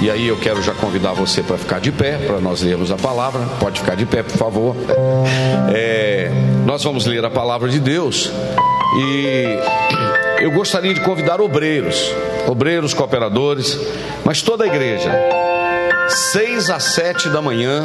E aí eu quero já convidar você para ficar de pé, para nós lermos a palavra. Pode ficar de pé, por favor. É, nós vamos ler a palavra de Deus. E eu gostaria de convidar obreiros, obreiros, cooperadores, mas toda a igreja. Seis a sete da manhã,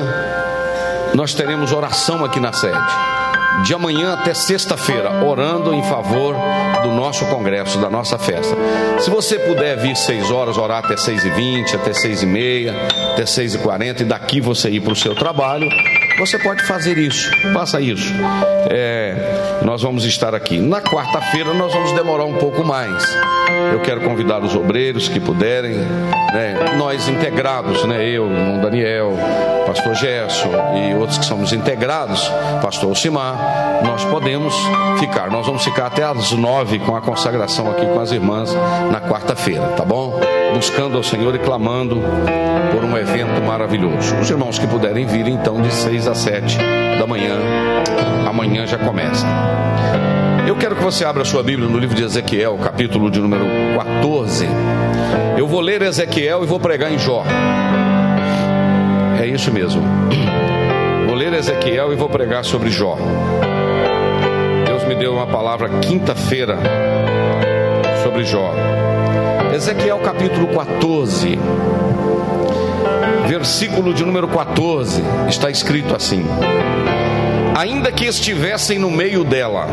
nós teremos oração aqui na sede de amanhã até sexta-feira, orando em favor do nosso congresso, da nossa festa. Se você puder vir seis horas, orar até seis e vinte, até seis e meia, até seis e quarenta, e daqui você ir para o seu trabalho, você pode fazer isso, faça isso. É, nós vamos estar aqui. Na quarta-feira nós vamos demorar um pouco mais. Eu quero convidar os obreiros que puderem, né, nós integrados, né, eu, irmão Daniel, pastor Gerson e outros que somos integrados, pastor Alcimar, nós podemos ficar. Nós vamos ficar até às nove com a consagração aqui com as irmãs na quarta-feira, tá bom? Buscando ao Senhor e clamando por um evento maravilhoso. Os irmãos que puderem vir então de seis às sete da manhã, amanhã já começa. Eu quero que você abra sua Bíblia no livro de Ezequiel, capítulo de número 14. Eu vou ler Ezequiel e vou pregar em Jó. É isso mesmo. Vou ler Ezequiel e vou pregar sobre Jó. Deus me deu uma palavra quinta-feira sobre Jó. Ezequiel capítulo 14, versículo de número 14, está escrito assim: Ainda que estivessem no meio dela,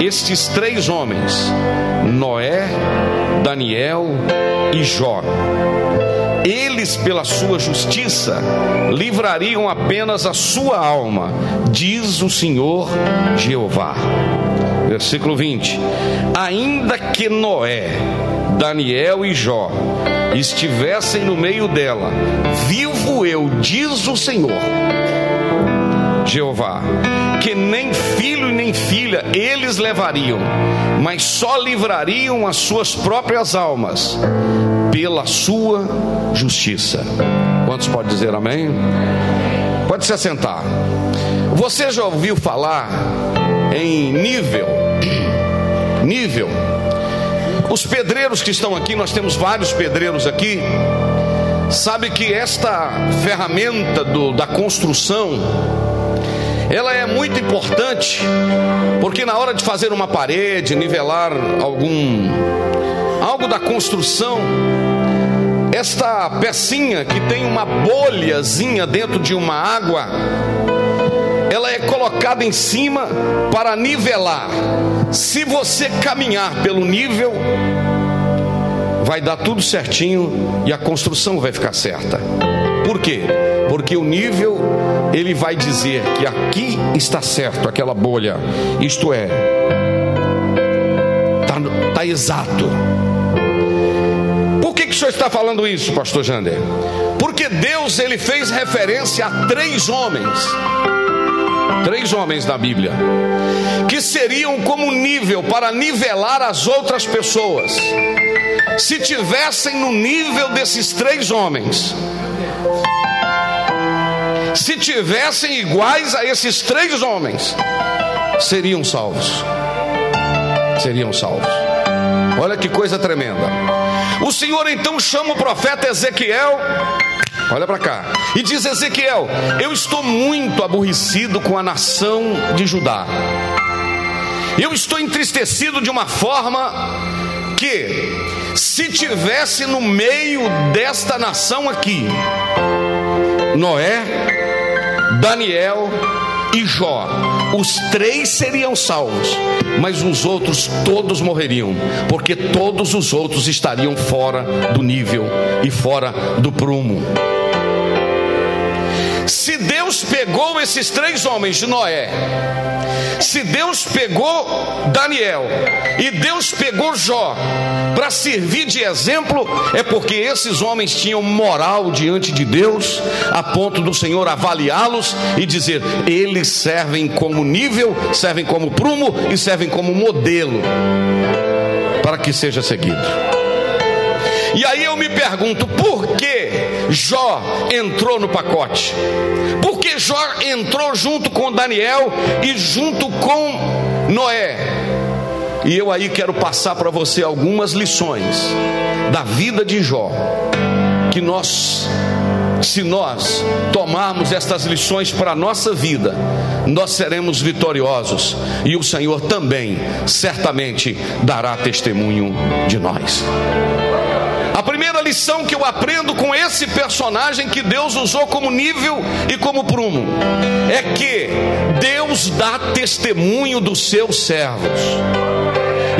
estes três homens, Noé, Daniel e Jó, eles, pela sua justiça, livrariam apenas a sua alma, diz o Senhor Jeová. Versículo 20: Ainda que Noé, Daniel e Jó estivessem no meio dela, vivo eu, diz o Senhor Jeová, que nem filho nem filha eles levariam, mas só livrariam as suas próprias almas pela sua justiça. Quantos pode dizer amém? Pode se assentar. Você já ouviu falar em nível? Nível. Os pedreiros que estão aqui, nós temos vários pedreiros aqui. Sabe que esta ferramenta do, da construção ela é muito importante, porque na hora de fazer uma parede, nivelar algum algo da construção, esta pecinha que tem uma bolhazinha dentro de uma água, ela é colocada em cima para nivelar. Se você caminhar pelo nível, vai dar tudo certinho e a construção vai ficar certa. Por quê? Porque o nível ele vai dizer que aqui está certo aquela bolha, isto é, está tá exato. Por que, que o senhor está falando isso, pastor Jander? Porque Deus ele fez referência a três homens, três homens da Bíblia, que seriam como nível para nivelar as outras pessoas. Se tivessem no nível desses três homens, se tivessem iguais a esses três homens, seriam salvos. Seriam salvos. Olha que coisa tremenda. O Senhor então chama o profeta Ezequiel. Olha para cá. E diz Ezequiel: Eu estou muito aborrecido com a nação de Judá. Eu estou entristecido de uma forma que se tivesse no meio desta nação aqui, Noé, Daniel e Jó, os três seriam salvos, mas os outros todos morreriam, porque todos os outros estariam fora do nível e fora do prumo. Se Deus pegou esses três homens de Noé, se Deus pegou Daniel e Deus pegou Jó para servir de exemplo, é porque esses homens tinham moral diante de Deus, a ponto do Senhor avaliá-los e dizer: eles servem como nível, servem como prumo e servem como modelo para que seja seguido. E aí eu me pergunto, por que Jó entrou no pacote? Por que Jó entrou junto com Daniel e junto com Noé? E eu aí quero passar para você algumas lições da vida de Jó, que nós se nós tomarmos estas lições para a nossa vida, nós seremos vitoriosos e o Senhor também certamente dará testemunho de nós. Primeira lição que eu aprendo com esse personagem que Deus usou como nível e como prumo é que Deus dá testemunho dos seus servos.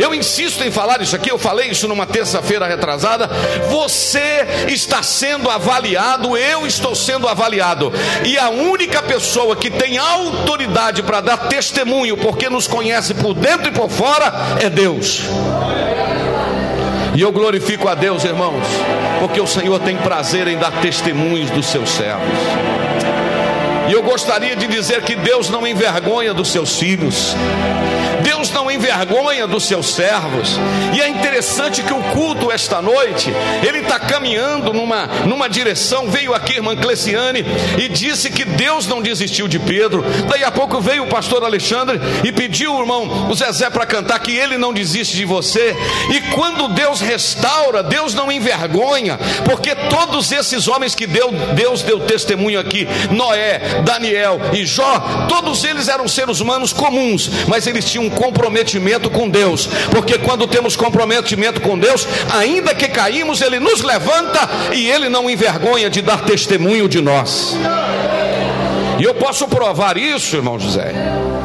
Eu insisto em falar isso aqui, eu falei isso numa terça-feira retrasada. Você está sendo avaliado, eu estou sendo avaliado. E a única pessoa que tem autoridade para dar testemunho, porque nos conhece por dentro e por fora, é Deus. E eu glorifico a Deus, irmãos, porque o Senhor tem prazer em dar testemunhos dos seus servos. E eu gostaria de dizer que Deus não envergonha dos seus filhos. Deus não envergonha dos seus servos. E é interessante que o culto esta noite, ele está caminhando numa, numa direção. Veio aqui irmã Cleciane e disse que Deus não desistiu de Pedro. Daí a pouco veio o pastor Alexandre e pediu o irmão o Zezé para cantar que ele não desiste de você. E quando Deus restaura, Deus não envergonha, porque todos esses homens que deu, Deus deu testemunho aqui, Noé, Daniel e Jó, todos eles eram seres humanos comuns, mas eles tinham comprometimento com Deus, porque quando temos comprometimento com Deus, ainda que caímos, Ele nos levanta e Ele não envergonha de dar testemunho de nós. E eu posso provar isso, irmão José.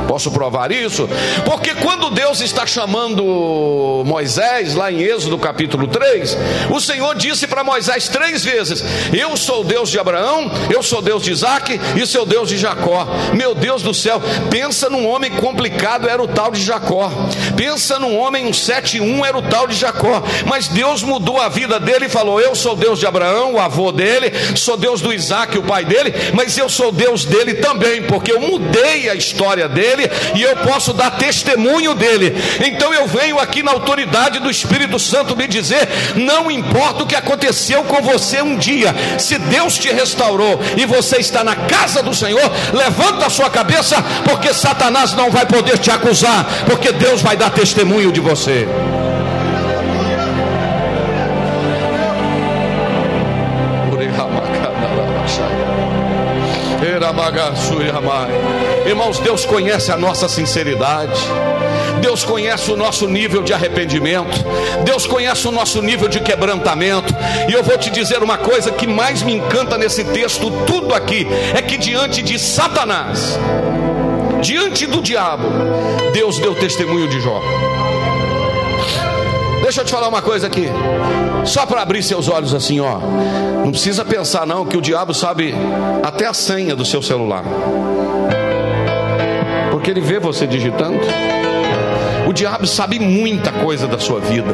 Posso provar isso? Porque quando Deus está chamando Moisés, lá em Êxodo capítulo 3, o Senhor disse para Moisés três vezes: Eu sou Deus de Abraão, eu sou Deus de Isaac e sou Deus de Jacó. Meu Deus do céu, pensa num homem complicado, era o tal de Jacó. Pensa num homem, um 7-1 era o tal de Jacó. Mas Deus mudou a vida dele e falou: Eu sou Deus de Abraão, o avô dele, sou Deus do Isaac, o pai dele, mas eu sou Deus dele também, porque eu mudei a história dele dele e eu posso dar testemunho dele. Então eu venho aqui na autoridade do Espírito Santo me dizer: não importa o que aconteceu com você um dia, se Deus te restaurou e você está na casa do Senhor, levanta a sua cabeça, porque Satanás não vai poder te acusar, porque Deus vai dar testemunho de você. Irmãos, Deus conhece a nossa sinceridade. Deus conhece o nosso nível de arrependimento, Deus conhece o nosso nível de quebrantamento, e eu vou te dizer uma coisa que mais me encanta nesse texto, tudo aqui, é que diante de Satanás, diante do diabo, Deus deu testemunho de Jó. Deixa eu te falar uma coisa aqui, só para abrir seus olhos assim, ó. Não precisa pensar não que o diabo sabe até a senha do seu celular. Porque ele vê você digitando. O diabo sabe muita coisa da sua vida.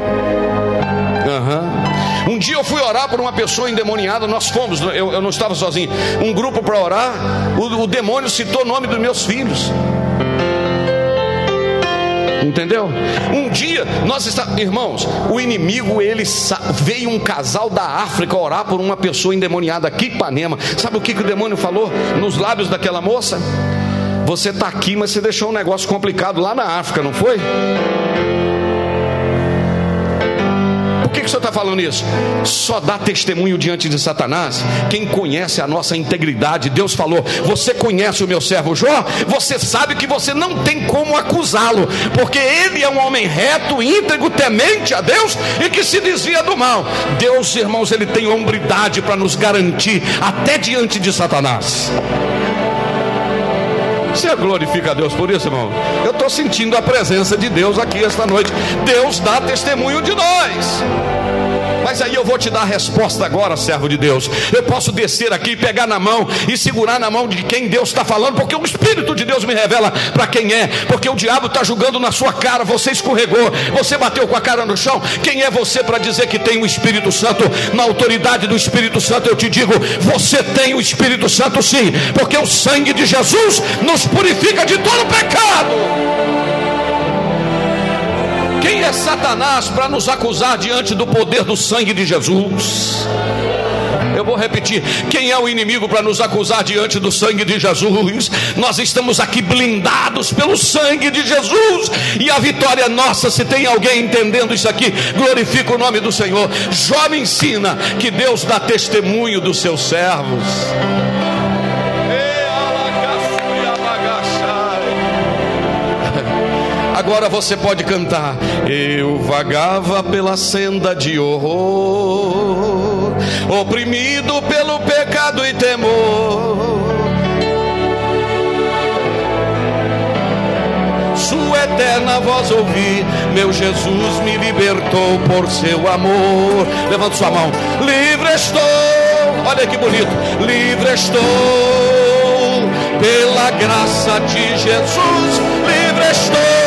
Uhum. Um dia eu fui orar por uma pessoa endemoniada, nós fomos, eu, eu não estava sozinho, um grupo para orar, o, o demônio citou o nome dos meus filhos. Entendeu? Um dia nós estamos, irmãos, o inimigo ele veio um casal da África orar por uma pessoa endemoniada aqui em Ipanema. Sabe o que, que o demônio falou nos lábios daquela moça? Você está aqui, mas você deixou um negócio complicado lá na África, não foi? Que que o senhor está falando isso? Só dá testemunho diante de Satanás quem conhece a nossa integridade. Deus falou: Você conhece o meu servo Jó? Você sabe que você não tem como acusá-lo, porque ele é um homem reto, íntegro, temente a Deus e que se desvia do mal. Deus, irmãos, ele tem hombridade para nos garantir até diante de Satanás. Você glorifica a Deus por isso, irmão? Eu estou sentindo a presença de Deus aqui esta noite. Deus dá testemunho de nós. Mas aí eu vou te dar a resposta agora, servo de Deus. Eu posso descer aqui, pegar na mão e segurar na mão de quem Deus está falando, porque o Espírito de Deus me revela para quem é. Porque o diabo está julgando na sua cara, você escorregou, você bateu com a cara no chão. Quem é você para dizer que tem o Espírito Santo? Na autoridade do Espírito Santo, eu te digo: você tem o Espírito Santo sim, porque o sangue de Jesus nos purifica de todo pecado. É Satanás para nos acusar diante do poder do sangue de Jesus? Eu vou repetir: quem é o inimigo para nos acusar diante do sangue de Jesus? Nós estamos aqui blindados pelo sangue de Jesus, e a vitória é nossa. Se tem alguém entendendo isso aqui, glorifica o nome do Senhor. Jó me ensina que Deus dá testemunho dos seus servos. Agora você pode cantar. Eu vagava pela senda de horror, oprimido pelo pecado e temor. Sua eterna voz ouvi, meu Jesus me libertou por seu amor. Levanta sua mão, livre estou. Olha que bonito, livre estou pela graça de Jesus, livre estou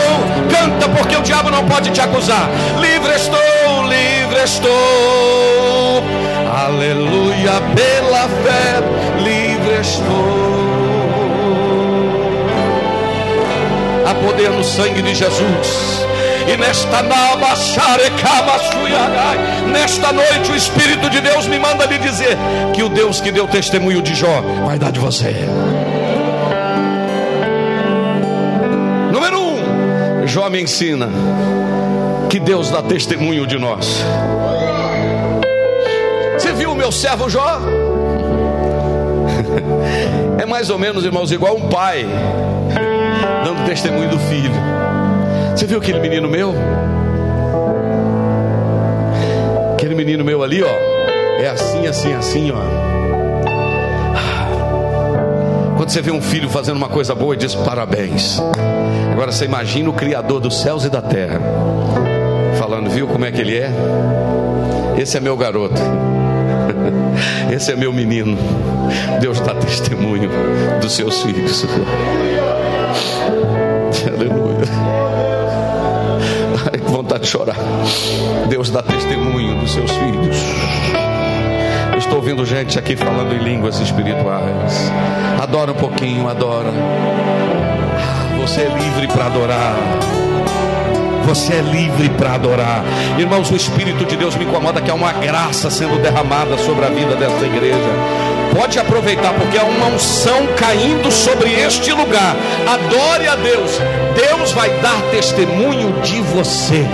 Canta, porque o diabo não pode te acusar. Livre estou, livre estou. Aleluia, pela fé, livre estou. Há poder no sangue de Jesus. E nesta nesta noite o Espírito de Deus me manda lhe dizer que o Deus que deu testemunho de Jó vai dar de você. Jó me ensina que Deus dá testemunho de nós. Você viu o meu servo Jó? É mais ou menos, irmãos, igual um pai dando testemunho do filho. Você viu aquele menino meu? Aquele menino meu ali, ó. É assim, assim, assim, ó. Quando você vê um filho fazendo uma coisa boa, diz parabéns. Agora você imagina o Criador dos céus e da terra, falando, viu como é que ele é? Esse é meu garoto. Esse é meu menino. Deus dá testemunho dos seus filhos. Aleluia. Ai, que vontade de chorar. Deus dá testemunho dos seus filhos. Estou ouvindo gente aqui falando em línguas espirituais. Adora um pouquinho, adora. Você é livre para adorar. Você é livre para adorar. Irmãos, o Espírito de Deus me incomoda que há uma graça sendo derramada sobre a vida desta igreja. Pode aproveitar, porque há uma unção caindo sobre este lugar. Adore a Deus. Deus vai dar testemunho de você.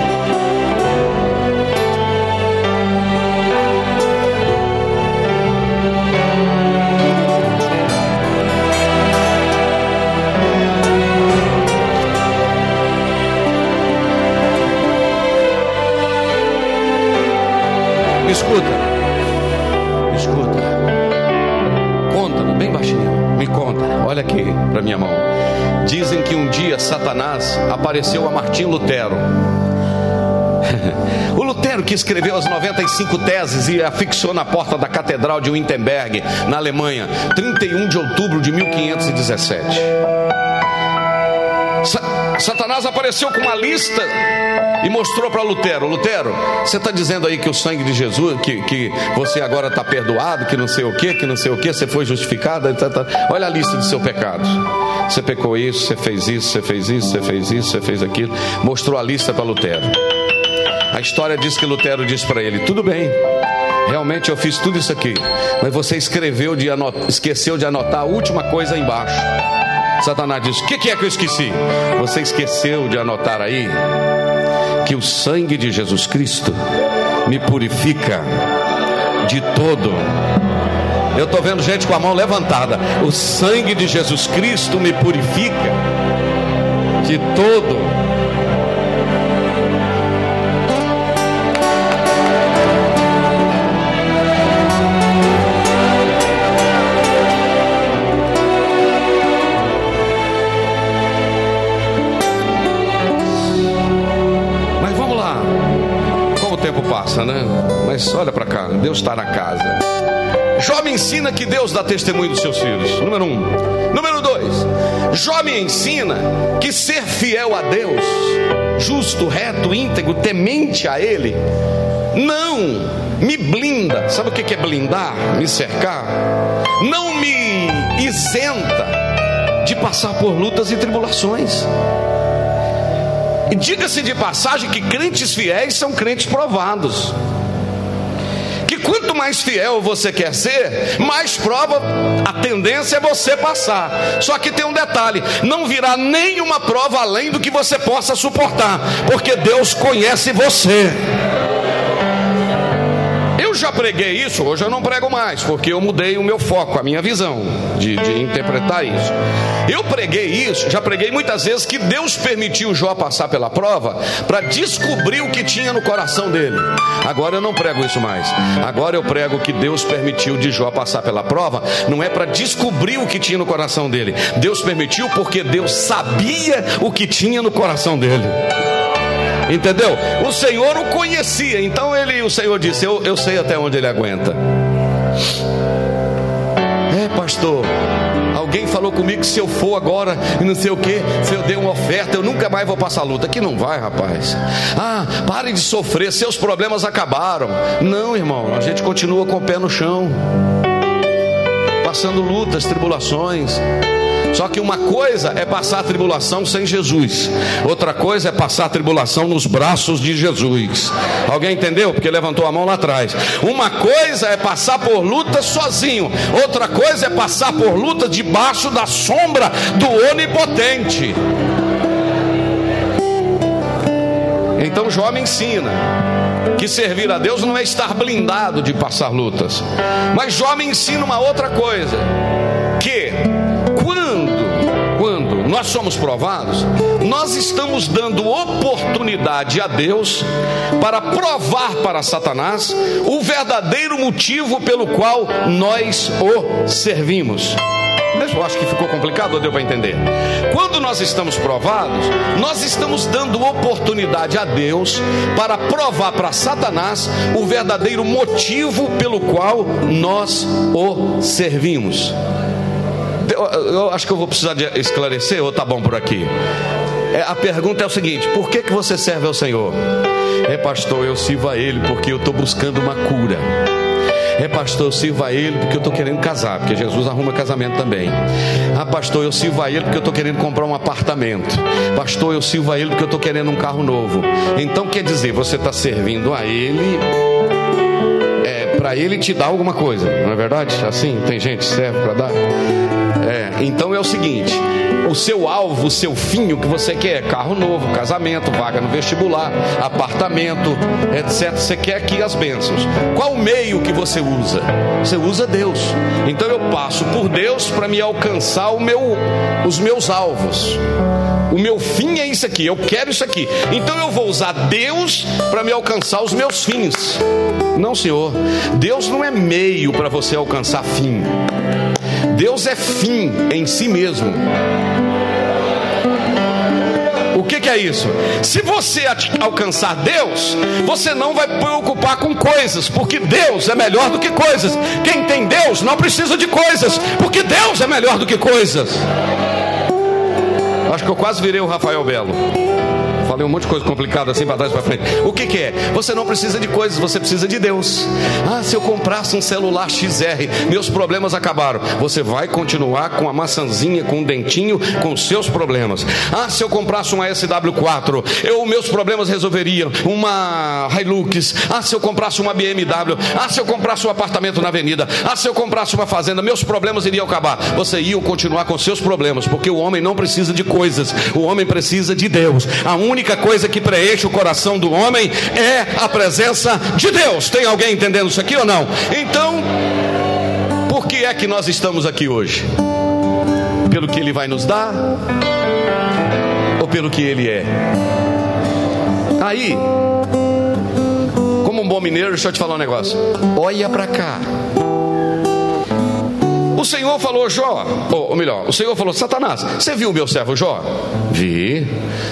Escuta. Escuta. Conta, bem baixinho. Me conta. Olha aqui para minha mão. Dizem que um dia Satanás apareceu a Martim Lutero. O Lutero que escreveu as 95 teses e afixou na porta da Catedral de Wittenberg, na Alemanha, 31 de outubro de 1517. Satanás apareceu com uma lista e mostrou para Lutero: Lutero, você está dizendo aí que o sangue de Jesus, que, que você agora está perdoado, que não sei o que, que não sei o que, você foi justificado. Olha a lista de seu pecado. Você pecou isso, você fez isso, você fez isso, você fez isso, você fez aquilo. Mostrou a lista para Lutero. A história diz que Lutero disse para ele: Tudo bem, realmente eu fiz tudo isso aqui, mas você escreveu de esqueceu de anotar a última coisa embaixo. Satanás disse: O que, que é que eu esqueci? Você esqueceu de anotar aí que o sangue de Jesus Cristo me purifica de todo. Eu estou vendo gente com a mão levantada. O sangue de Jesus Cristo me purifica de todo né? Mas olha para cá, Deus está na casa. Jó me ensina que Deus dá testemunho dos seus filhos. Número um. Número dois. Jó me ensina que ser fiel a Deus, justo, reto, íntegro, temente a Ele, não me blinda. Sabe o que é blindar? Me cercar? Não me isenta de passar por lutas e tribulações. E diga-se de passagem que crentes fiéis são crentes provados. Que quanto mais fiel você quer ser, mais prova a tendência é você passar. Só que tem um detalhe: não virá nenhuma prova além do que você possa suportar, porque Deus conhece você já preguei isso, hoje eu não prego mais, porque eu mudei o meu foco, a minha visão de, de interpretar isso. Eu preguei isso, já preguei muitas vezes que Deus permitiu Jó passar pela prova para descobrir o que tinha no coração dele. Agora eu não prego isso mais. Agora eu prego que Deus permitiu de Jó passar pela prova, não é para descobrir o que tinha no coração dele. Deus permitiu porque Deus sabia o que tinha no coração dele. Entendeu? O Senhor o conhecia, então ele, o Senhor disse: eu, eu sei até onde ele aguenta. É, pastor. Alguém falou comigo que se eu for agora e não sei o que, se eu der uma oferta, eu nunca mais vou passar luta. Que não vai, rapaz. Ah, pare de sofrer, seus problemas acabaram. Não, irmão, a gente continua com o pé no chão, passando lutas, tribulações. Só que uma coisa é passar a tribulação sem Jesus, outra coisa é passar a tribulação nos braços de Jesus. Alguém entendeu? Porque levantou a mão lá atrás. Uma coisa é passar por luta sozinho, outra coisa é passar por luta debaixo da sombra do Onipotente. Então Jó me ensina que servir a Deus não é estar blindado de passar lutas. Mas Jó me ensina uma outra coisa: que nós somos provados, nós estamos dando oportunidade a Deus para provar para Satanás o verdadeiro motivo pelo qual nós o servimos. Eu acho que ficou complicado ou deu para entender? Quando nós estamos provados, nós estamos dando oportunidade a Deus para provar para Satanás o verdadeiro motivo pelo qual nós o servimos eu, eu acho que eu vou precisar de esclarecer, ou tá bom por aqui? É, a pergunta é o seguinte: por que, que você serve ao Senhor? É, pastor, eu sirvo a Ele porque eu estou buscando uma cura. É, pastor, eu sirvo a Ele porque eu estou querendo casar, porque Jesus arruma casamento também. Ah, pastor, eu sirvo a Ele porque eu estou querendo comprar um apartamento. Pastor, eu sirvo a Ele porque eu estou querendo um carro novo. Então quer dizer, você está servindo a Ele é, para Ele te dar alguma coisa, não é verdade? Assim, tem gente que serve para dar. Então é o seguinte: o seu alvo, o seu fim, o que você quer? Carro novo, casamento, vaga no vestibular, apartamento, etc. Você quer aqui as bênçãos. Qual o meio que você usa? Você usa Deus. Então eu passo por Deus para me alcançar meu, os meus alvos. O meu fim é isso aqui, eu quero isso aqui. Então eu vou usar Deus para me alcançar os meus fins. Não, Senhor. Deus não é meio para você alcançar fim. Deus é fim em si mesmo. O que, que, é isso? Se você alcançar Deus, você não vai preocupar com coisas, porque Deus é melhor do que coisas. Quem tem Deus não precisa de coisas, porque Deus é melhor do que coisas. Acho que eu quase virei o Rafael Belo. Falei um monte de coisa complicada assim para trás para frente. O que, que, é? Você não precisa de coisas, você precisa de Deus. Ah, se eu comprasse um celular XR, meus problemas acabaram. Você vai continuar com a maçãzinha, com o dentinho, com seus problemas. Ah, se eu comprasse uma SW4, eu meus problemas resolveriam. Uma Hilux. Ah, se eu comprasse uma BMW. Ah, se eu comprasse um apartamento na avenida. Ah, se eu comprasse uma fazenda, meus problemas iriam acabar. Você ia continuar com seus problemas, porque o homem não precisa de coisas. O homem precisa de Deus. A única única coisa que preenche o coração do homem é a presença de Deus. Tem alguém entendendo isso aqui ou não? Então, por que é que nós estamos aqui hoje? Pelo que Ele vai nos dar ou pelo que Ele é? Aí, como um bom mineiro, deixa eu te falar um negócio. Olha para cá. O Senhor falou, Jó, ou, ou, melhor, o Senhor falou, Satanás, você viu o meu servo Jó? Vi.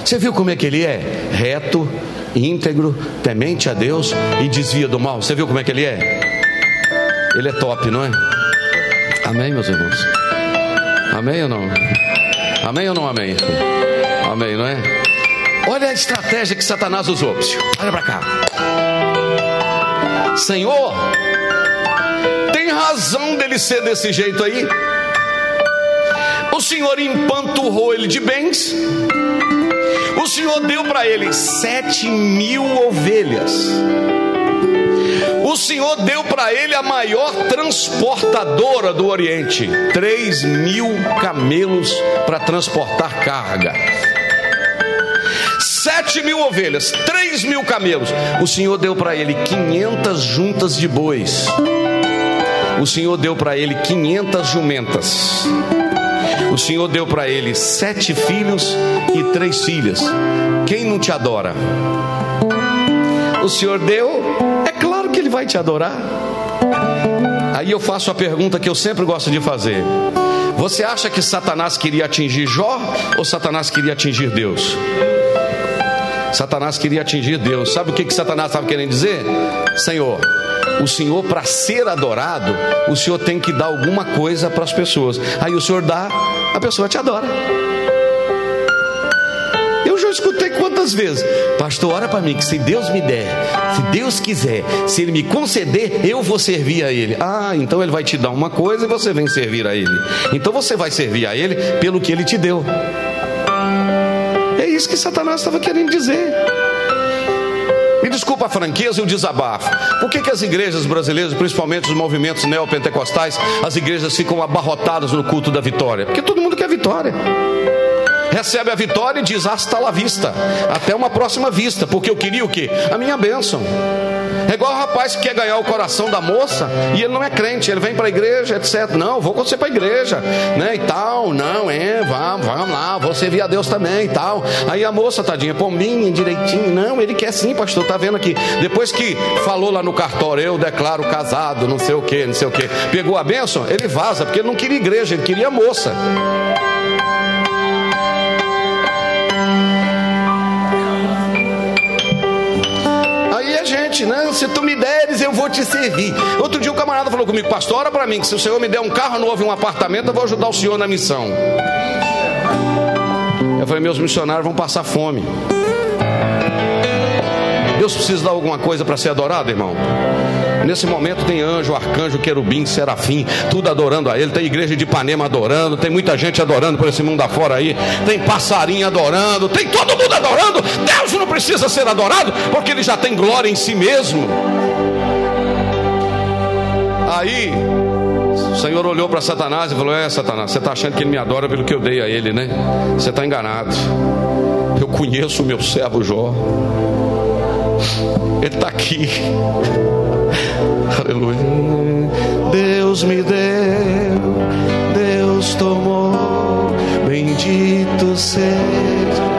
Você viu como é que ele é? Reto, íntegro, temente a Deus e desvia do mal. Você viu como é que ele é? Ele é top, não é? Amém, meus irmãos? Amém ou não? Amém ou não amém? Amém, não é? Olha a estratégia que Satanás usou. Olha para cá. Senhor, razão dele ser desse jeito aí? O Senhor empanturrou ele de bens. O Senhor deu para ele sete mil ovelhas. O Senhor deu para ele a maior transportadora do Oriente, três mil camelos para transportar carga sete mil ovelhas, três mil camelos. O Senhor deu para ele quinhentas juntas de bois. O Senhor deu para ele quinhentas jumentas. O Senhor deu para ele sete filhos e três filhas. Quem não te adora? O Senhor deu, é claro que Ele vai te adorar. Aí eu faço a pergunta que eu sempre gosto de fazer: Você acha que Satanás queria atingir Jó ou Satanás queria atingir Deus? Satanás queria atingir Deus. Sabe o que, que Satanás estava querendo dizer? Senhor, o Senhor, para ser adorado, o Senhor tem que dar alguma coisa para as pessoas. Aí o Senhor dá, a pessoa te adora. Eu já escutei quantas vezes, pastor, ora para mim que se Deus me der, se Deus quiser, se Ele me conceder, eu vou servir a Ele. Ah, então Ele vai te dar uma coisa e você vem servir a Ele. Então você vai servir a Ele pelo que Ele te deu isso que Satanás estava querendo dizer. Desculpa a franqueza e o desabafo. Por que, que as igrejas brasileiras, principalmente os movimentos neopentecostais, as igrejas ficam abarrotadas no culto da vitória? Porque todo mundo quer vitória. Recebe a vitória e diz hasta la vista, até uma próxima vista, porque eu queria o que? A minha bênção. É igual o rapaz que quer ganhar o coração da moça e ele não é crente, ele vem para a igreja, etc. Não, vou com você para a igreja, né? E tal, não, é, vamos, vamos lá, vou servir a Deus também e tal. Aí a moça, tadinha, pombinha, direitinho, não, ele quer sim, pastor, tá vendo aqui. Depois que falou lá no cartório, eu declaro casado, não sei o que, não sei o que, pegou a bênção, ele vaza, porque ele não queria igreja, ele queria moça. Se tu me deres, eu vou te servir. Outro dia o um camarada falou comigo, pastor, ora para mim, que se o Senhor me der um carro novo e um apartamento, eu vou ajudar o Senhor na missão. Eu falei, meus missionários vão passar fome. Deus precisa dar alguma coisa para ser adorado, irmão? Nesse momento tem anjo, arcanjo, querubim, serafim, tudo adorando a ele. Tem igreja de Ipanema adorando, tem muita gente adorando por esse mundo afora aí. Tem passarinho adorando, tem todo mundo adorando. Deus não precisa ser adorado, porque ele já tem glória em si mesmo. Aí o Senhor olhou para Satanás e falou: É, Satanás, você está achando que ele me adora pelo que eu dei a ele, né? Você está enganado. Eu conheço o meu servo Jó. Ele está aqui. Aleluia. Deus me deu, Deus tomou, bendito seja.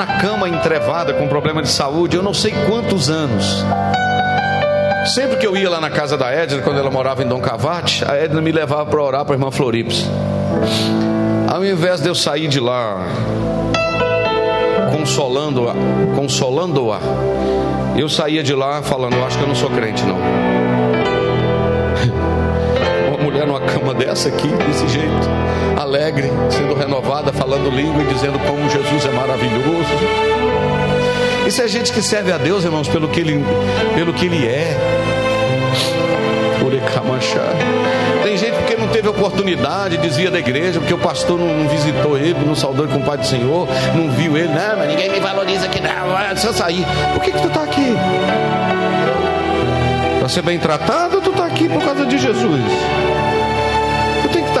Na cama entrevada com problema de saúde, eu não sei quantos anos. Sempre que eu ia lá na casa da Edna, quando ela morava em Dom Cavate, a Edna me levava para orar para a irmã Florips. Ao invés de eu sair de lá consolando-a, consolando-a, eu saía de lá falando, eu acho que eu não sou crente não. Mulher numa cama dessa aqui, desse jeito, alegre, sendo renovada, falando língua e dizendo como Jesus é maravilhoso. Isso é gente que serve a Deus, irmãos, pelo que ele, pelo que ele é. Tem gente porque não teve oportunidade, desvia da igreja, porque o pastor não, não visitou ele, não saudou ele com o Pai do Senhor, não viu ele, não, mas ninguém me valoriza aqui, não, se eu sair. Por que, que tu está aqui? Para ser bem tratado tu está aqui por causa de Jesus?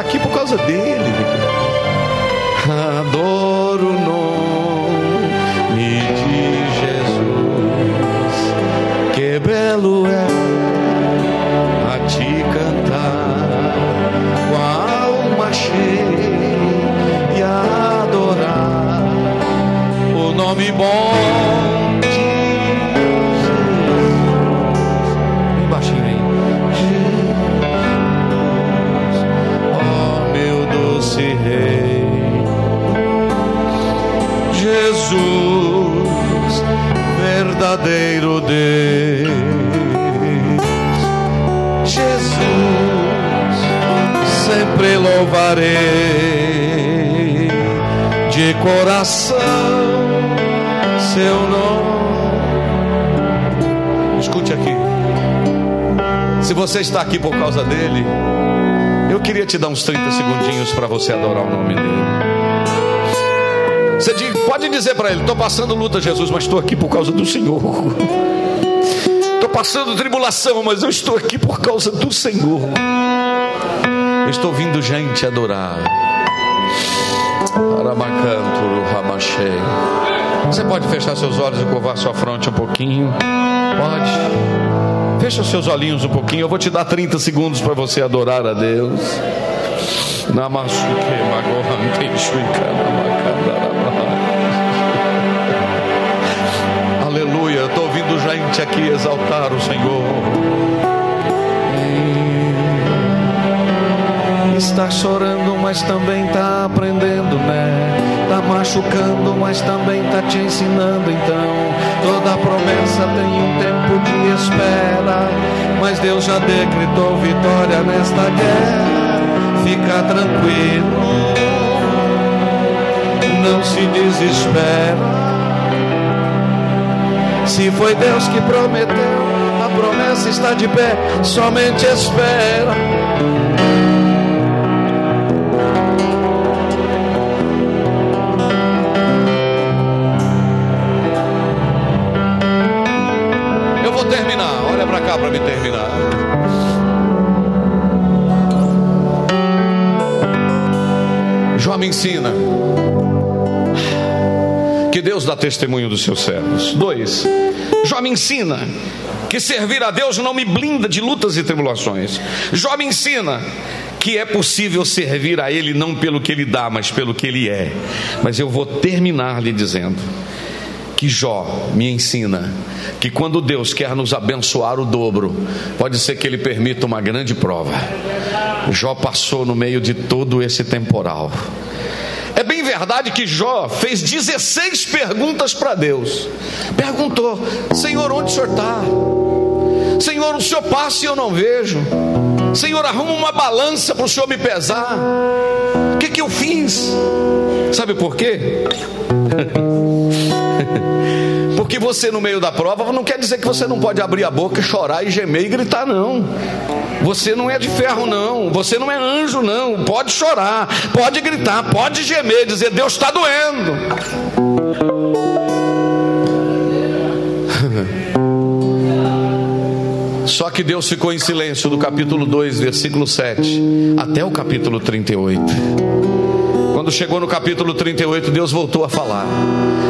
Tu tem que estar tá aqui por causa dele. Adoro o nome de Jesus, que belo é te cantar com a alma cheia e adorar o nome bom verdadeiro Deus. sempre louvarei de coração seu nome. Escute aqui. Se você está aqui por causa dele, eu queria te dar uns 30 segundinhos para você adorar o nome dele. Você pode dizer para ele: estou passando luta, Jesus, mas estou aqui por causa do Senhor. Estou passando tribulação, mas eu estou aqui por causa do Senhor. Eu estou vindo gente adorar. Aramacanto, Ramachei. Você pode fechar seus olhos e curvar sua fronte um pouquinho? Pode. Fecha seus olhinhos um pouquinho. Eu vou te dar 30 segundos para você adorar a Deus. Namasuke Aleluia. Gente aqui exaltar o Senhor. está chorando, mas também está aprendendo, né? Está machucando, mas também está te ensinando. Então, toda promessa tem um tempo de espera, mas Deus já decretou vitória nesta guerra. Fica tranquilo, não se desespera. Se foi Deus que prometeu, a promessa está de pé, somente espera. cá para me terminar. Jó me ensina Deus dá testemunho dos seus servos. Dois, Jó me ensina que servir a Deus não me blinda de lutas e tribulações. Jó me ensina que é possível servir a Ele não pelo que Ele dá, mas pelo que Ele é. Mas eu vou terminar lhe dizendo que Jó me ensina que quando Deus quer nos abençoar o dobro, pode ser que Ele permita uma grande prova. Jó passou no meio de todo esse temporal. É bem verdade que Jó fez 16 perguntas para Deus. Perguntou: Senhor, onde o senhor está? Senhor, o senhor passa e eu não vejo. Senhor, arruma uma balança para o senhor me pesar. O que, que eu fiz? Sabe por quê? Porque você no meio da prova não quer dizer que você não pode abrir a boca, chorar e gemer e gritar, não. Você não é de ferro, não. Você não é anjo, não. Pode chorar, pode gritar, pode gemer, dizer: Deus está doendo. Só que Deus ficou em silêncio do capítulo 2, versículo 7, até o capítulo 38. Quando chegou no capítulo 38, Deus voltou a falar.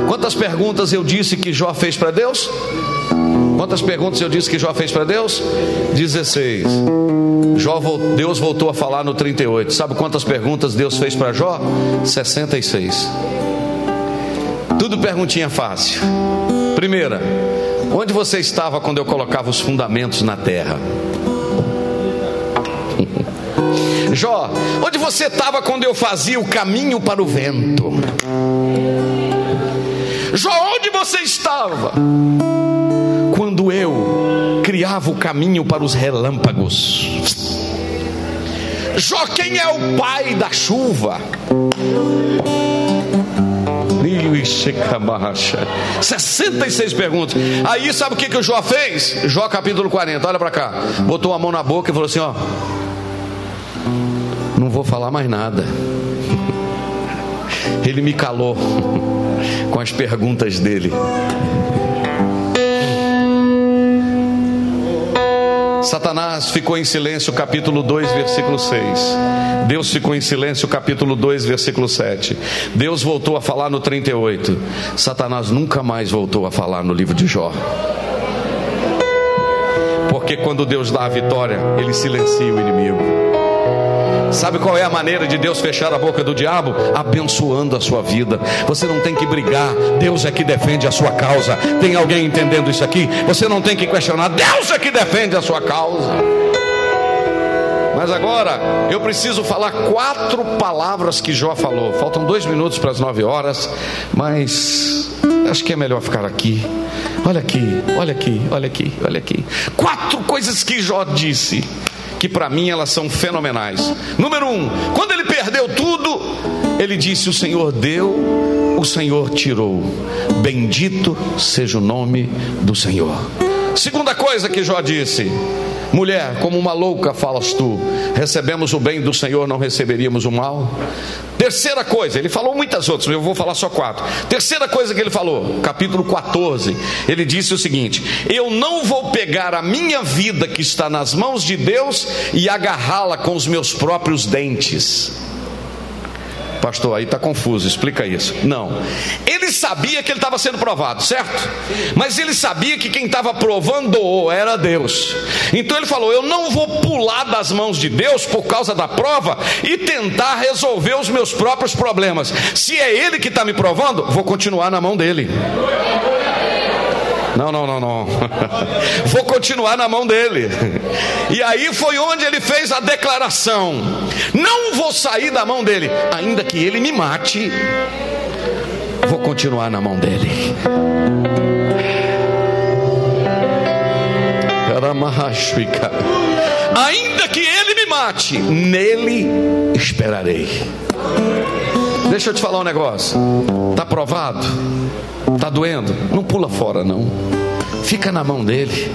Quantas perguntas eu disse que Jó fez para Deus? Quantas perguntas eu disse que Jó fez para Deus? 16. Jó, Deus voltou a falar no 38. Sabe quantas perguntas Deus fez para Jó? 66. Tudo perguntinha fácil. Primeira, onde você estava quando eu colocava os fundamentos na terra? Jó, onde você estava quando eu fazia o caminho para o vento? Jó, onde você estava quando eu criava o caminho para os relâmpagos? Jó, quem é o pai da chuva? 66 perguntas. Aí sabe o que, que o Jó fez? Jó capítulo 40, olha para cá. Botou a mão na boca e falou assim: Ó, não vou falar mais nada. Ele me calou com as perguntas dele. Satanás ficou em silêncio, capítulo 2, versículo 6. Deus ficou em silêncio, capítulo 2, versículo 7. Deus voltou a falar no 38. Satanás nunca mais voltou a falar no livro de Jó. Porque quando Deus dá a vitória, ele silencia o inimigo. Sabe qual é a maneira de Deus fechar a boca do diabo? Abençoando a sua vida. Você não tem que brigar, Deus é que defende a sua causa. Tem alguém entendendo isso aqui? Você não tem que questionar, Deus é que defende a sua causa. Mas agora eu preciso falar quatro palavras que Jó falou. Faltam dois minutos para as nove horas, mas acho que é melhor ficar aqui. Olha aqui, olha aqui, olha aqui, olha aqui. Quatro coisas que Jó disse que para mim elas são fenomenais. Número um, quando ele perdeu tudo, ele disse: O Senhor deu, o Senhor tirou. Bendito seja o nome do Senhor. Segunda coisa que Jó disse: Mulher, como uma louca falas tu, recebemos o bem do Senhor, não receberíamos o mal? Terceira coisa, ele falou muitas outras, mas eu vou falar só quatro. Terceira coisa que ele falou, capítulo 14, ele disse o seguinte: Eu não vou pegar a minha vida que está nas mãos de Deus e agarrá-la com os meus próprios dentes. Pastor, aí está confuso, explica isso. Não. Ele sabia que ele estava sendo provado, certo? Mas ele sabia que quem estava provando era Deus. Então ele falou: Eu não vou pular das mãos de Deus por causa da prova e tentar resolver os meus próprios problemas. Se é Ele que está me provando, vou continuar na mão dele. Não, não, não, não. Vou continuar na mão dele. E aí foi onde ele fez a declaração: Não vou sair da mão dele, ainda que ele me mate. Vou continuar na mão dele. Ainda que ele me mate, nele esperarei. Deixa eu te falar um negócio. Tá provado? Tá doendo? Não pula fora não. Fica na mão dele.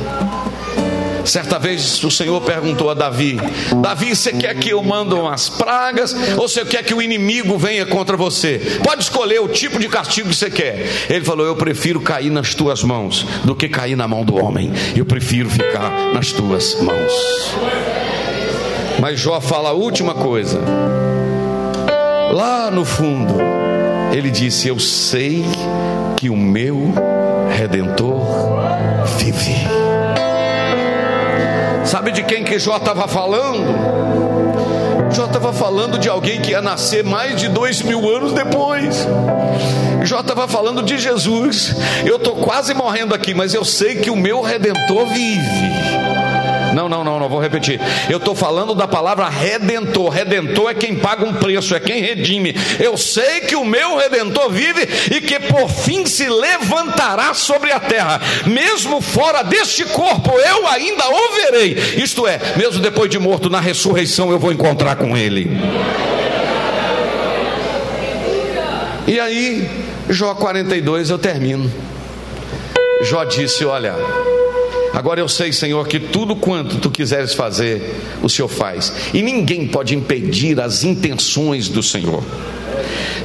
Certa vez o Senhor perguntou a Davi: Davi, você quer que eu mande umas pragas ou você quer que o inimigo venha contra você? Pode escolher o tipo de castigo que você quer. Ele falou: Eu prefiro cair nas tuas mãos do que cair na mão do homem. Eu prefiro ficar nas tuas mãos. Mas Jó fala a última coisa lá no fundo, ele disse: Eu sei que o meu redentor vive. Sabe de quem que Jó estava falando? Jó estava falando de alguém que ia nascer mais de dois mil anos depois. Jó estava falando de Jesus. Eu estou quase morrendo aqui, mas eu sei que o meu redentor vive. Não, não, não, não vou repetir. Eu estou falando da palavra redentor. Redentor é quem paga um preço, é quem redime. Eu sei que o meu redentor vive e que por fim se levantará sobre a terra. Mesmo fora deste corpo, eu ainda o verei. Isto é, mesmo depois de morto, na ressurreição eu vou encontrar com ele. E aí, Jó 42, eu termino. Jó disse: Olha, Agora eu sei, Senhor, que tudo quanto tu quiseres fazer, o Senhor faz, e ninguém pode impedir as intenções do Senhor.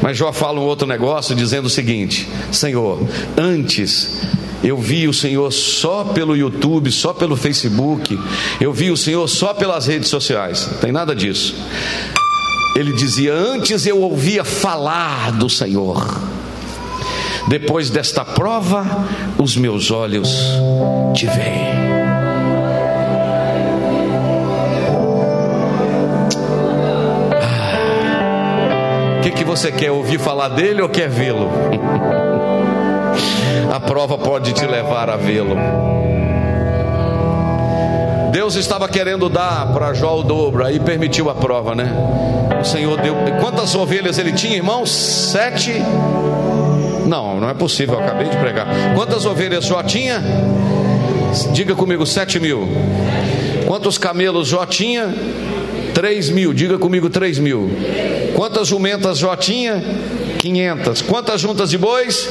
Mas Jó fala um outro negócio dizendo o seguinte: Senhor, antes eu vi o Senhor só pelo YouTube, só pelo Facebook, eu vi o Senhor só pelas redes sociais, não tem nada disso. Ele dizia: Antes eu ouvia falar do Senhor depois desta prova, os meus olhos te veem. O que, que você quer ouvir falar dele ou quer vê-lo? a prova pode te levar a vê-lo. Deus estava querendo dar para Jó o dobro, aí permitiu a prova, né? O Senhor deu. Quantas ovelhas ele tinha, irmão? Sete não, não é possível, eu acabei de pregar. Quantas ovelhas Jó tinha? Diga comigo, sete mil. Quantos camelos Jó tinha? Três mil. Diga comigo, três mil. Quantas jumentas Jó tinha? Quinhentas. Quantas juntas de bois?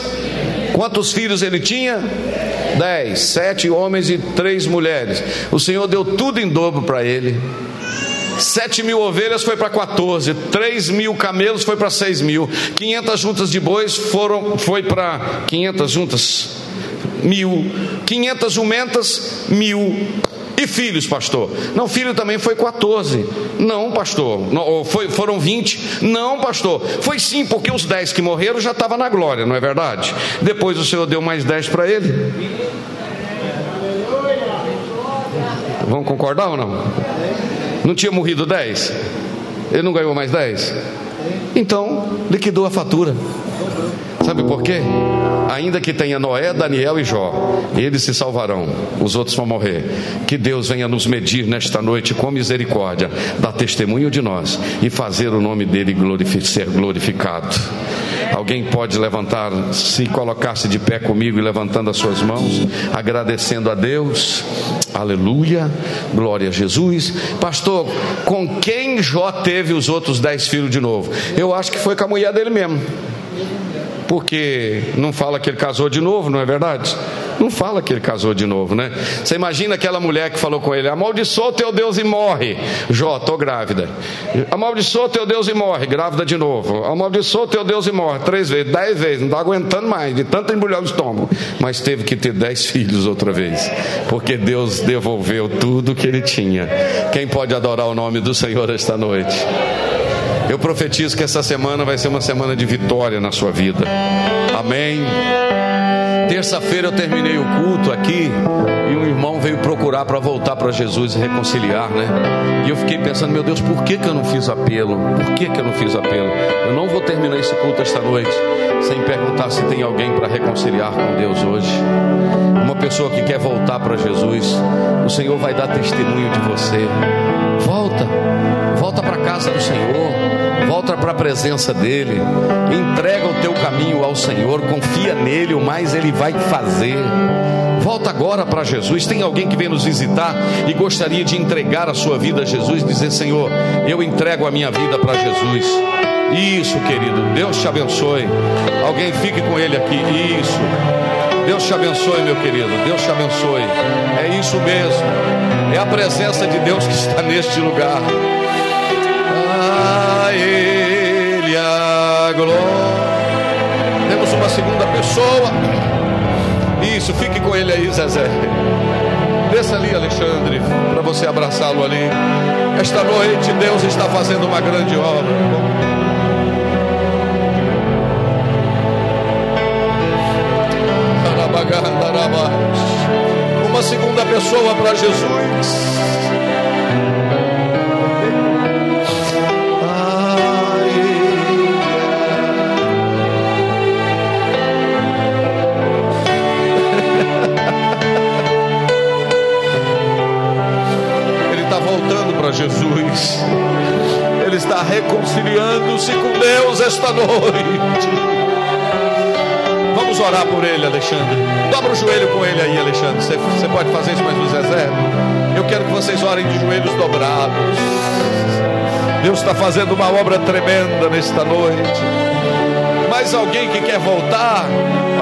Quantos filhos ele tinha? dez, sete homens e três mulheres. O Senhor deu tudo em dobro para ele. Sete mil ovelhas foi para 14, três mil camelos foi para seis mil, quinhentas juntas de bois foram, foi para quinhentas juntas, mil, quinhentas jumentas, mil, e filhos, pastor? Não, filho também foi 14. Não, pastor. Não, foi, foram 20. Não, pastor. Foi sim, porque os 10 que morreram já estavam na glória, não é verdade? Depois o Senhor deu mais 10 para ele. Vamos concordar ou não? Não tinha morrido 10? Ele não ganhou mais 10? Então, liquidou a fatura. Sabe por quê? Ainda que tenha Noé, Daniel e Jó, eles se salvarão, os outros vão morrer. Que Deus venha nos medir nesta noite com misericórdia, dar testemunho de nós e fazer o nome dele ser glorificado. Alguém pode levantar, se colocar-se de pé comigo e levantando as suas mãos, agradecendo a Deus. Aleluia, glória a Jesus. Pastor, com quem Jó teve os outros dez filhos de novo? Eu acho que foi com a mulher dele mesmo porque não fala que ele casou de novo, não é verdade? Não fala que ele casou de novo, né? Você imagina aquela mulher que falou com ele: amaldiçoa teu Deus e morre. Jó, estou grávida. Amaldiçoa teu Deus e morre, grávida de novo. Amaldiçoa teu Deus e morre, três vezes, dez vezes, não está aguentando mais, de tanto embrulhar o estômago. Mas teve que ter dez filhos outra vez, porque Deus devolveu tudo que ele tinha. Quem pode adorar o nome do Senhor esta noite? Eu profetizo que essa semana vai ser uma semana de vitória na sua vida. Amém. Terça-feira eu terminei o culto aqui e um irmão veio procurar para voltar para Jesus e reconciliar, né? E eu fiquei pensando, meu Deus, por que, que eu não fiz apelo? Por que, que eu não fiz apelo? Eu não vou terminar esse culto esta noite sem perguntar se tem alguém para reconciliar com Deus hoje. Uma pessoa que quer voltar para Jesus, o Senhor vai dar testemunho de você. Volta, volta para a casa do Senhor volta para a presença dele, entrega o teu caminho ao Senhor, confia nele, o mais ele vai fazer. Volta agora para Jesus. Tem alguém que vem nos visitar e gostaria de entregar a sua vida a Jesus, dizer: Senhor, eu entrego a minha vida para Jesus. Isso, querido, Deus te abençoe. Alguém fique com ele aqui. Isso. Deus te abençoe, meu querido. Deus te abençoe. É isso mesmo. É a presença de Deus que está neste lugar glória. Temos uma segunda pessoa. Isso, fique com ele aí, Zezé. Desça ali, Alexandre, para você abraçá-lo ali. Esta noite Deus está fazendo uma grande obra. Uma segunda pessoa para Jesus. Jesus. Ele está reconciliando-se com Deus esta noite. Vamos orar por ele, Alexandre. Dobra o joelho com ele aí, Alexandre. Você, pode fazer isso mais no Zezé? Eu quero que vocês orem de joelhos dobrados. Deus está fazendo uma obra tremenda nesta noite mais alguém que quer voltar?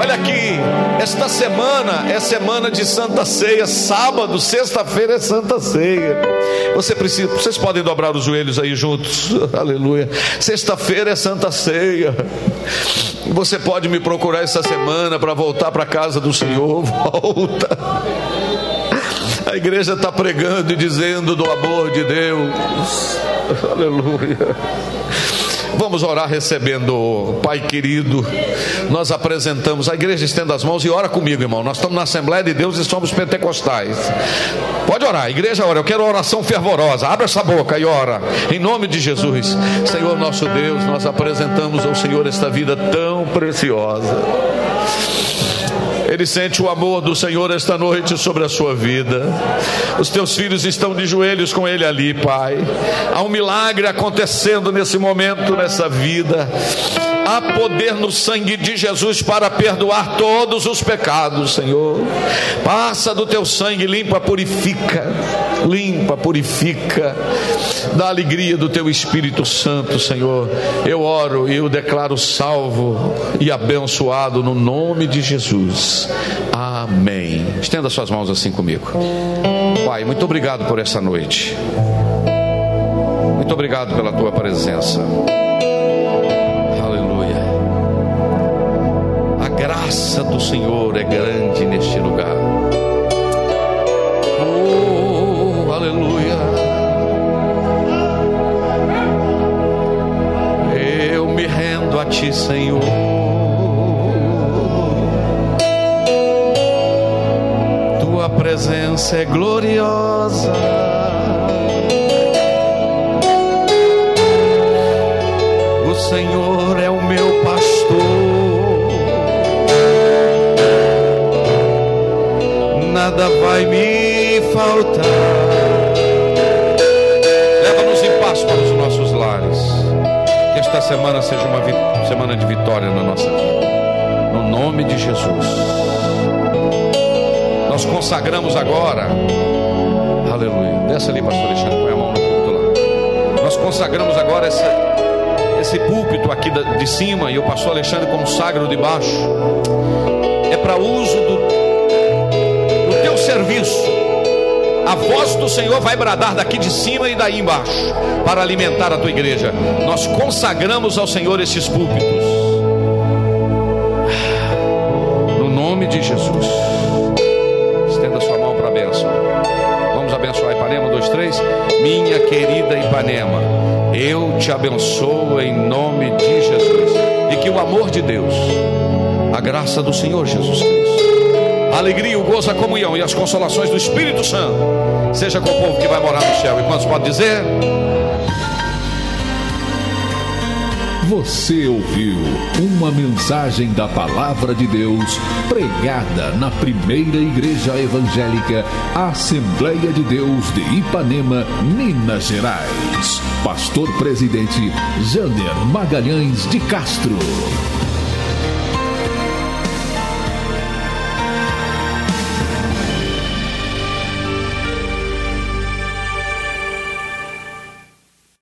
Olha aqui, esta semana é semana de Santa Ceia, sábado, sexta-feira é Santa Ceia. Você precisa, vocês podem dobrar os joelhos aí juntos. Aleluia. Sexta-feira é Santa Ceia. Você pode me procurar essa semana para voltar para a casa do Senhor. Volta. A igreja está pregando e dizendo do amor de Deus. Aleluia. Vamos orar recebendo, Pai querido. Nós apresentamos, a igreja estenda as mãos e ora comigo, irmão. Nós estamos na Assembleia de Deus e somos pentecostais. Pode orar, igreja ora. Eu quero oração fervorosa. Abra essa boca e ora. Em nome de Jesus. Senhor nosso Deus, nós apresentamos ao Senhor esta vida tão preciosa. Ele sente o amor do Senhor esta noite sobre a sua vida. Os teus filhos estão de joelhos com Ele ali, Pai. Há um milagre acontecendo nesse momento, nessa vida. Há poder no sangue de Jesus para perdoar todos os pecados, Senhor. Passa do teu sangue, limpa, purifica. Limpa, purifica. Dá alegria do teu Espírito Santo, Senhor. Eu oro e eu declaro salvo e abençoado no nome de Jesus. Amém. Estenda suas mãos assim comigo. Pai, muito obrigado por essa noite. Muito obrigado pela tua presença. Graça do Senhor é grande neste lugar. Oh, aleluia. Eu me rendo a Ti, Senhor. Tua presença é gloriosa. O Senhor é o nada vai me faltar. Leva-nos em paz para os nossos lares. Que esta semana seja uma semana de vitória na nossa vida. No nome de Jesus. Nós consagramos agora. Aleluia. Desce ali, pastor Alexandre, põe a mão no púlpito lá. Nós consagramos agora essa, esse púlpito aqui de cima e o pastor Alexandre consagra o de baixo. É para uso do serviço. A voz do Senhor vai bradar daqui de cima e daí embaixo para alimentar a tua igreja. Nós consagramos ao Senhor esses púlpitos. No nome de Jesus. Estenda sua mão para a bênção. Vamos abençoar Ipanema, dois, três. Minha querida Ipanema, eu te abençoo em nome de Jesus. E que o amor de Deus, a graça do Senhor Jesus Cristo alegria, o gozo, a comunhão e as consolações do Espírito Santo seja com o povo que vai morar no céu. E quantos podem dizer? Você ouviu uma mensagem da Palavra de Deus pregada na primeira Igreja Evangélica Assembleia de Deus de Ipanema, Minas Gerais. Pastor Presidente Jander Magalhães de Castro.